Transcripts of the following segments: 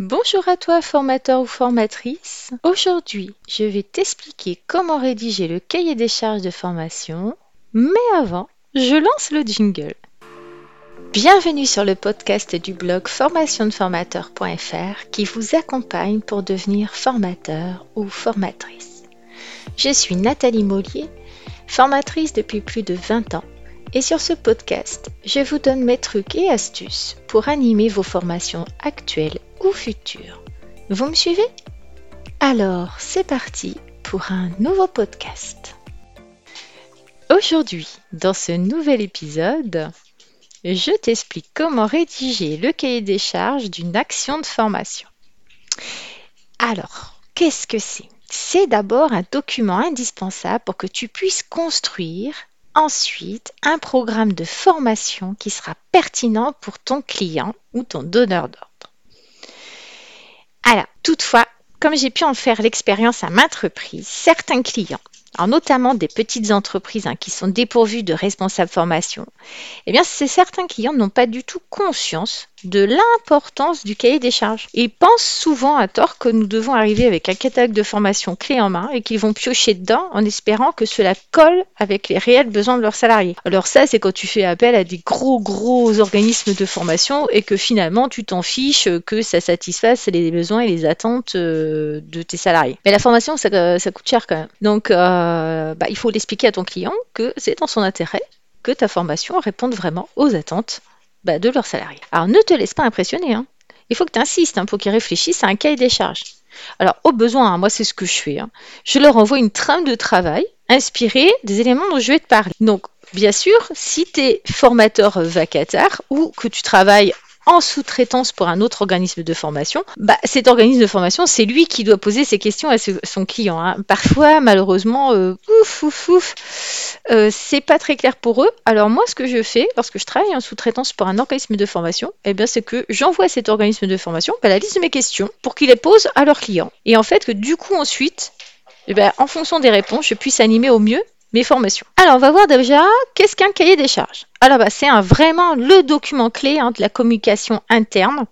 Bonjour à toi formateur ou formatrice. Aujourd'hui, je vais t'expliquer comment rédiger le cahier des charges de formation. Mais avant, je lance le jingle. Bienvenue sur le podcast du blog formationdeformateur.fr qui vous accompagne pour devenir formateur ou formatrice. Je suis Nathalie Mollier, formatrice depuis plus de 20 ans et sur ce podcast, je vous donne mes trucs et astuces pour animer vos formations actuelles ou futures. Vous me suivez? Alors, c'est parti pour un nouveau podcast. Aujourd'hui, dans ce nouvel épisode, je t'explique comment rédiger le cahier des charges d'une action de formation. Alors, qu'est-ce que c'est? C'est d'abord un document indispensable pour que tu puisses construire ensuite un programme de formation qui sera pertinent pour ton client ou ton donneur d'ordre. Alors, toutefois, comme j'ai pu en faire l'expérience à maintes reprises, certains clients notamment des petites entreprises hein, qui sont dépourvues de responsables formation, eh bien, c'est certains clients n'ont pas du tout conscience de l'importance du cahier des charges. Ils pensent souvent à tort que nous devons arriver avec un catalogue de formation clé en main et qu'ils vont piocher dedans en espérant que cela colle avec les réels besoins de leurs salariés. Alors ça, c'est quand tu fais appel à des gros gros organismes de formation et que finalement tu t'en fiches que ça satisfasse les besoins et les attentes euh, de tes salariés. Mais la formation, ça, coûte cher quand même. Donc, euh, bah, il faut l'expliquer à ton client que c'est dans son intérêt que ta formation réponde vraiment aux attentes bah, de leurs salariés. Alors ne te laisse pas impressionner. Hein. Il faut que tu insistes hein, pour qu'ils réfléchissent à un cahier des charges. Alors au besoin, hein, moi c'est ce que je fais. Je leur envoie une trame de travail inspirée des éléments dont je vais te parler. Donc bien sûr, si tu es formateur vacataire ou que tu travailles en sous-traitance pour un autre organisme de formation, bah, cet organisme de formation, c'est lui qui doit poser ses questions à son client. Hein. Parfois, malheureusement, euh, ouf, ouf, ouf, euh, c'est pas très clair pour eux. Alors moi, ce que je fais lorsque je travaille en sous-traitance pour un organisme de formation, eh bien, c'est que j'envoie à cet organisme de formation bah, la liste de mes questions pour qu'ils les posent à leurs clients. Et en fait, que du coup, ensuite, eh bien, en fonction des réponses, je puisse animer au mieux mes formations. Alors, on va voir déjà qu'est-ce qu'un cahier des charges? Alors, bah, c'est vraiment le document clé hein, de la communication interne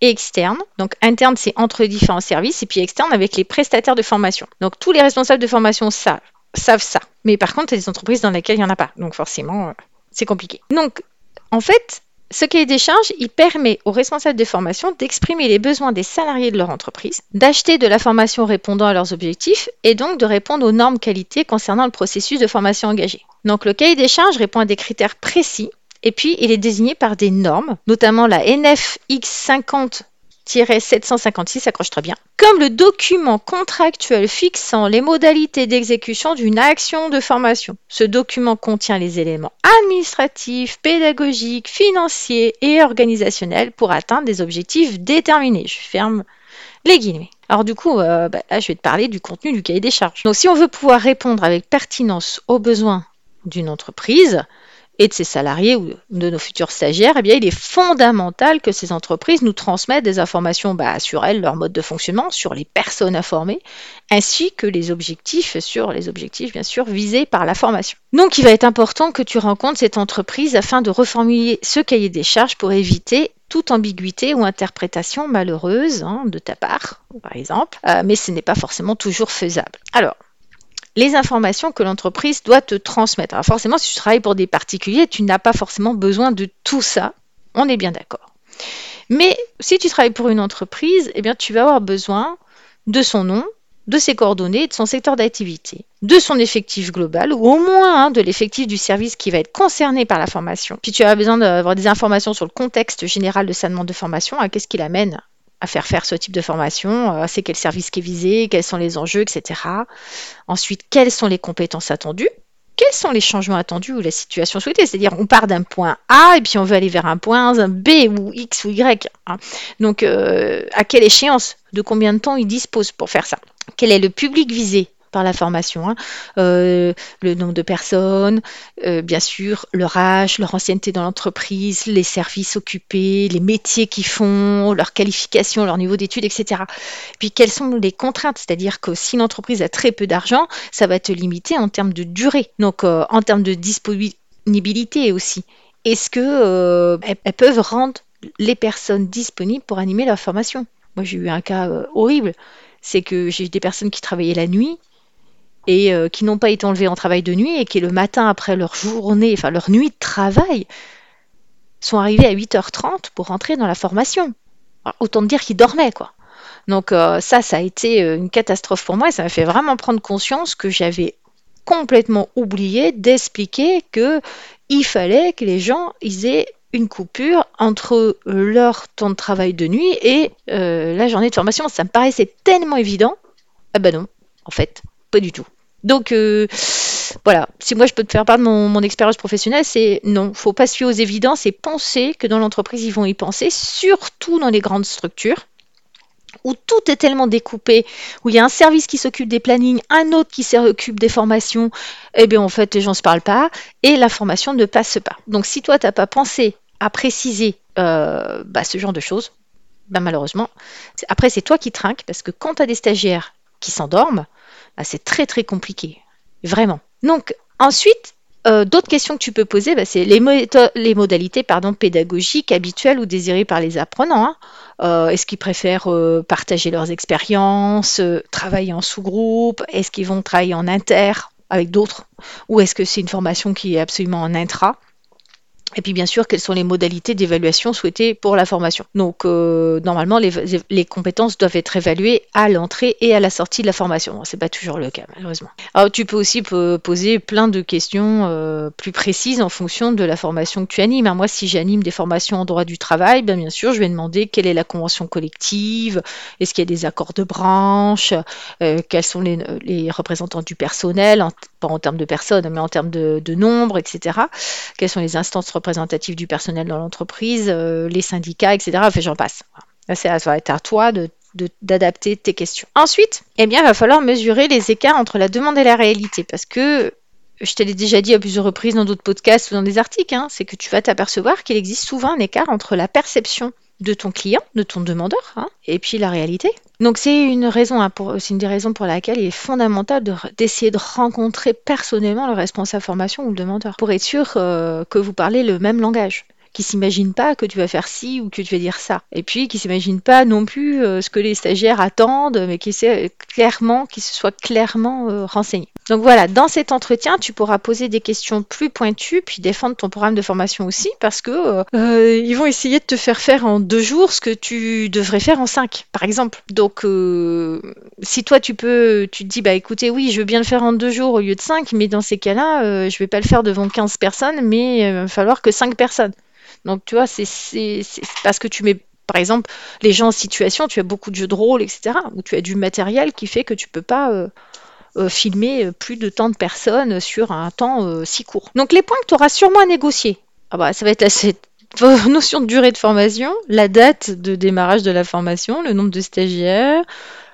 et externe. Donc, interne, c'est entre différents services, et puis externe avec les prestataires de formation. Donc, tous les responsables de formation savent, ça. Mais par contre, il y a des entreprises dans lesquelles il n'y en a pas. Donc, forcément, euh, c'est compliqué. Donc, en fait, ce cahier des charges, il permet aux responsables de formation d'exprimer les besoins des salariés de leur entreprise, d'acheter de la formation répondant à leurs objectifs et donc de répondre aux normes qualité concernant le processus de formation engagé. Donc le cahier des charges répond à des critères précis et puis il est désigné par des normes, notamment la NFX 50 756 accroche très bien, comme le document contractuel fixant les modalités d'exécution d'une action de formation. Ce document contient les éléments administratifs, pédagogiques, financiers et organisationnels pour atteindre des objectifs déterminés. Je ferme les guillemets. Alors du coup, là, je vais te parler du contenu du cahier des charges. Donc si on veut pouvoir répondre avec pertinence aux besoins d'une entreprise, et de ses salariés ou de nos futurs stagiaires, eh bien, il est fondamental que ces entreprises nous transmettent des informations bah, sur elles, leur mode de fonctionnement, sur les personnes à former, ainsi que les objectifs, sur les objectifs bien sûr visés par la formation. Donc il va être important que tu rencontres cette entreprise afin de reformuler ce cahier des charges pour éviter toute ambiguïté ou interprétation malheureuse hein, de ta part, par exemple, euh, mais ce n'est pas forcément toujours faisable. Alors, les informations que l'entreprise doit te transmettre. Alors forcément, si tu travailles pour des particuliers, tu n'as pas forcément besoin de tout ça. On est bien d'accord. Mais si tu travailles pour une entreprise, eh bien, tu vas avoir besoin de son nom, de ses coordonnées, de son secteur d'activité, de son effectif global, ou au moins hein, de l'effectif du service qui va être concerné par la formation. Puis tu as besoin d'avoir des informations sur le contexte général de sa demande de formation, à qu'est-ce qui l'amène à faire faire ce type de formation, euh, c'est quel service qui est visé, quels sont les enjeux, etc. Ensuite, quelles sont les compétences attendues quels sont les changements attendus ou la situation souhaitée C'est-à-dire, on part d'un point A et puis on veut aller vers un point B ou X ou Y. Hein. Donc, euh, à quelle échéance? De combien de temps il dispose pour faire ça? Quel est le public visé? Par la formation. Hein. Euh, le nombre de personnes, euh, bien sûr, leur âge, leur ancienneté dans l'entreprise, les services occupés, les métiers qu'ils font, leur qualification, leur niveau d'études, etc. Puis quelles sont les contraintes? C'est-à-dire que si l'entreprise a très peu d'argent, ça va être limité en termes de durée, donc euh, en termes de disponibilité aussi. Est-ce que elles peuvent rendre les personnes disponibles pour animer leur formation? Moi, j'ai eu un cas horrible. C'est que j'ai des personnes qui travaillaient la nuit et euh, qui n'ont pas été enlevées en travail de nuit et qui, le matin après leur journée, enfin leur nuit de travail, sont arrivées à 8h30 pour rentrer dans la formation. autant dire qu'ils dormaient, quoi. Donc euh, ça, ça a été une catastrophe pour moi et ça m'a fait vraiment prendre conscience que j'avais complètement oublié d'expliquer que il fallait que les gens aient une coupure entre leur temps de travail de nuit et euh, la journée de formation. Ça me paraissait tellement évident. Ah ben non, en fait, pas du tout. Donc euh, voilà, si moi je peux te faire part de mon, expérience professionnelle, c'est non, faut pas se fier aux évidences et penser que dans l'entreprise ils vont y penser, surtout dans les grandes structures où tout est tellement découpé, où il y a un service qui s'occupe des plannings, un autre qui s'occupe des formations, eh bien en fait les gens ne se parlent pas et la formation ne passe pas. Donc si toi tu n'as pas pensé à préciser euh, bah, ce genre de choses, bah, malheureusement, après c'est toi qui trinques parce que quand tu as des stagiaires qui s'endorment, bah, c'est très très compliqué, vraiment. Donc ensuite, euh, d'autres questions que tu peux poser, bah, c'est les, modalités pédagogiques habituelles ou désirées par les apprenants. Hein. Euh, est-ce qu'ils préfèrent euh, partager leurs expériences, travailler en sous-groupe? Est-ce qu'ils vont travailler en inter avec d'autres? Ou est-ce que c'est une formation qui est absolument en intra? Et puis bien sûr, quelles sont les modalités d'évaluation souhaitées pour la formation. Donc euh, normalement, les, compétences doivent être évaluées à l'entrée et à la sortie de la formation. Ce n'est pas toujours le cas, malheureusement. Alors tu peux aussi poser plein de questions euh, plus précises en fonction de la formation que tu animes. Moi, si j'anime des formations en droit du travail, bien, bien sûr, je vais demander quelle est la convention collective, est-ce qu'il y a des accords de branche, euh, quels sont les, représentants du personnel, en termes de personnes, mais en termes de, nombre, etc. Quelles sont les instances représentatifs du personnel dans l'entreprise, euh, les syndicats, etc. Enfin, j'en passe. Là, ça va être à toi de d'adapter tes questions. Ensuite, eh bien, il va falloir mesurer les écarts entre la demande et la réalité, parce que je te l'ai déjà dit à plusieurs reprises dans d'autres podcasts ou dans des articles, hein, c'est que tu vas t'apercevoir qu'il existe souvent un écart entre la perception de ton client, de ton demandeur, hein, et puis la réalité. Donc c'est une raison, hein, des raisons pour laquelle il est fondamental d'essayer de, rencontrer personnellement le responsable formation ou le demandeur pour être sûr euh, que vous parlez le même langage qui s'imagine pas que tu vas faire ci ou que tu vas dire ça. Et puis qui s'imagine pas non plus euh, ce que les stagiaires attendent, mais qui sait clairement, qui se soit clairement euh, renseigné. Donc voilà, dans cet entretien, tu pourras poser des questions plus pointues, puis défendre ton programme de formation aussi, parce que euh, ils vont essayer de te faire faire en deux jours ce que tu devrais faire en cinq, par exemple. Donc si toi tu peux, tu te dis bah écoutez oui, je veux bien le faire en deux jours au lieu de cinq, mais dans ces cas-là, je vais pas le faire devant 15 personnes, mais il va falloir que cinq personnes. Donc, tu vois, c'est parce que tu mets, par exemple, les gens en situation, tu as beaucoup de jeux de rôle, etc., où tu as du matériel qui fait que tu peux pas euh, euh, filmer plus de tant de personnes sur un temps euh, si court. Donc, les points que tu auras sûrement à négocier, ah bah, ça va être la notion de durée de formation, la date de démarrage de la formation, le nombre de stagiaires,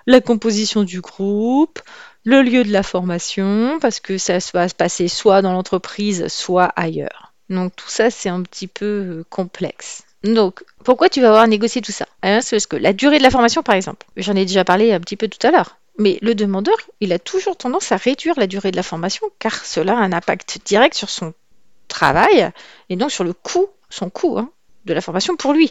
la composition du groupe, le lieu de la formation, parce que ça va se passer soit dans l'entreprise, soit ailleurs. Donc tout ça, c'est un petit peu euh, complexe. Donc, pourquoi tu vas avoir négocié tout ça? Parce que la durée de la formation, par exemple, j'en ai déjà parlé un petit peu tout à l'heure, mais le demandeur, il a toujours tendance à réduire la durée de la formation, car cela a un impact direct sur son travail, et donc sur le coût, son coût hein, de la formation pour lui.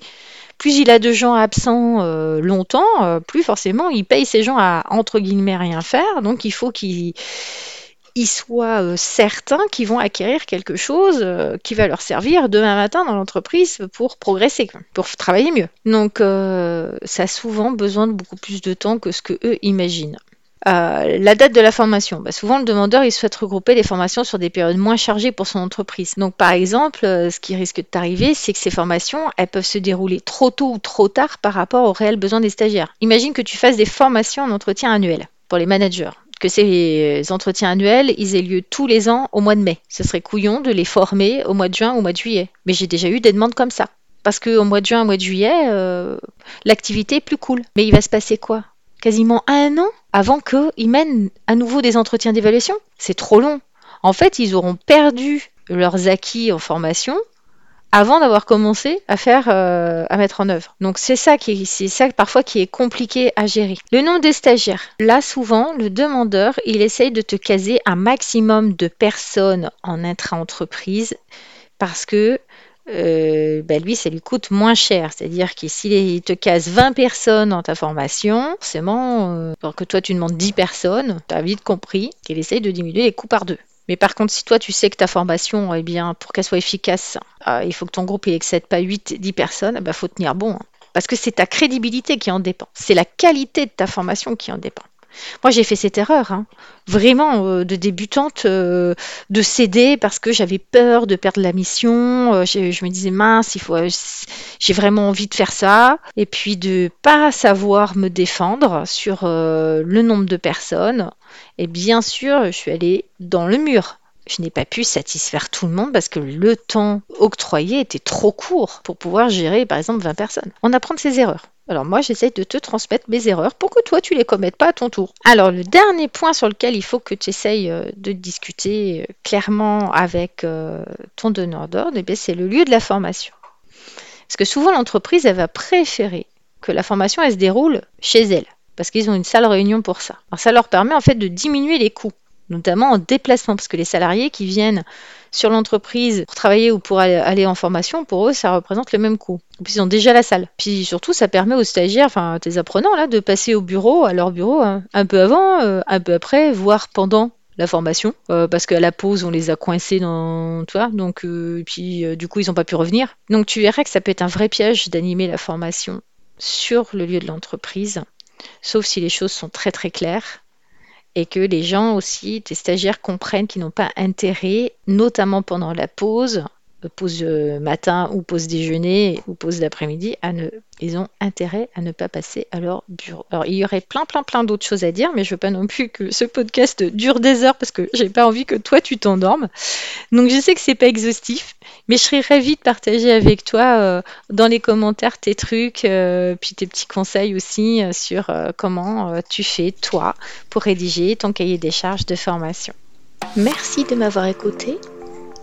Plus il a de gens absents euh, longtemps, euh, plus forcément il paye ces gens à, entre guillemets, rien faire, donc il faut qu'il ils soient euh, certains qu'ils vont acquérir quelque chose euh, qui va leur servir demain matin dans l'entreprise pour progresser, pour travailler mieux. Donc euh, ça a souvent besoin de beaucoup plus de temps que ce que eux imaginent. la date de la formation. Bah, souvent, le demandeur il souhaite regrouper les formations sur des périodes moins chargées pour son entreprise. Donc, par exemple, ce qui risque de t'arriver, c'est que ces formations, elles peuvent se dérouler trop tôt ou trop tard par rapport aux réels besoins des stagiaires. Imagine que tu fasses des formations en entretien annuel pour les managers que ces entretiens annuels, ils aient lieu tous les ans au mois de mai. Ce serait couillon de les former au mois de juin ou au mois de juillet. Mais j'ai déjà eu des demandes comme ça. Parce qu'au mois de juin, au mois de juillet, euh, l'activité est plus cool. Mais il va se passer quoi? Quasiment un an avant qu'ils mènent à nouveau des entretiens d'évaluation? C'est trop long. En fait, ils auront perdu leurs acquis en formation avant d'avoir commencé à faire, euh, à mettre en œuvre. Donc c'est ça qui, c'est ça parfois qui est compliqué à gérer. Le nom des stagiaires. Là souvent, le demandeur, il essaye de te caser un maximum de personnes en intra-entreprise parce que euh, bah, lui, ça lui coûte moins cher. C'est-à-dire que s'il te casse 20 personnes dans ta formation, forcément, euh, alors que toi tu demandes 10 personnes, tu as vite compris qu'il essaye de diminuer les coûts par deux. Mais par contre, si toi tu sais que ta formation, eh bien, pour qu'elle soit efficace, euh, il faut que ton groupe excède pas 8, 10 personnes, il bah, faut tenir bon. Hein. Parce que c'est ta crédibilité qui en dépend. C'est la qualité de ta formation qui en dépend. Moi, j'ai fait cette erreur, hein. vraiment euh, de débutante, euh, de céder parce que j'avais peur de perdre la mission. Euh, je, me disais mince, il faut, j'ai vraiment envie de faire ça, et puis de pas savoir me défendre sur le nombre de personnes. Et bien sûr, je suis allée dans le mur je n'ai pas pu satisfaire tout le monde parce que le temps octroyé était trop court pour pouvoir gérer par exemple 20 personnes. On apprend de ses erreurs. Alors moi, j'essaie de te transmettre mes erreurs pour que toi, tu les commettes pas à ton tour. Alors le dernier point sur lequel il faut que tu essayes euh, de discuter euh, clairement avec euh, ton donneur d'ordre, eh c'est le lieu de la formation. Parce que souvent, l'entreprise, elle va préférer que la formation, elle se déroule chez elle parce qu'ils ont une salle réunion pour ça. Alors ça leur permet en fait de diminuer les coûts notamment en déplacement, parce que les salariés qui viennent sur l'entreprise pour travailler ou pour aller en formation, pour eux, ça représente le même coût. Puis ils ont déjà la salle. Puis surtout, ça permet aux stagiaires, enfin tes apprenants, là, de passer au bureau, à leur bureau, hein, un peu avant, euh, un peu après, voire pendant la formation, euh, parce qu'à la pause, on les a coincés dans, toi, donc, euh, puis du coup, ils n'ont pas pu revenir. Donc tu verras que ça peut être un vrai piège d'animer la formation sur le lieu de l'entreprise, sauf si les choses sont très très claires et que les gens aussi, tes stagiaires comprennent qu'ils n'ont pas intérêt, notamment pendant la pause, pause euh, matin ou pause déjeuner ou pause d'après-midi, ne, ils ont intérêt à ne pas passer à leur bureau. Alors il y aurait plein plein plein d'autres choses à dire, mais je veux pas non plus que ce podcast dure des heures parce que j'ai pas envie que toi tu t'endormes. Donc je sais que c'est pas exhaustif, mais je serais ravie de partager avec toi euh, dans les commentaires tes trucs, euh, puis tes petits conseils aussi sur comment tu fais toi pour rédiger ton cahier des charges de formation. Merci de m'avoir écouté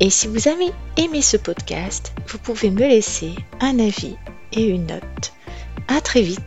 Et si vous avez aimé ce podcast, vous pouvez me laisser un avis et une note. À très vite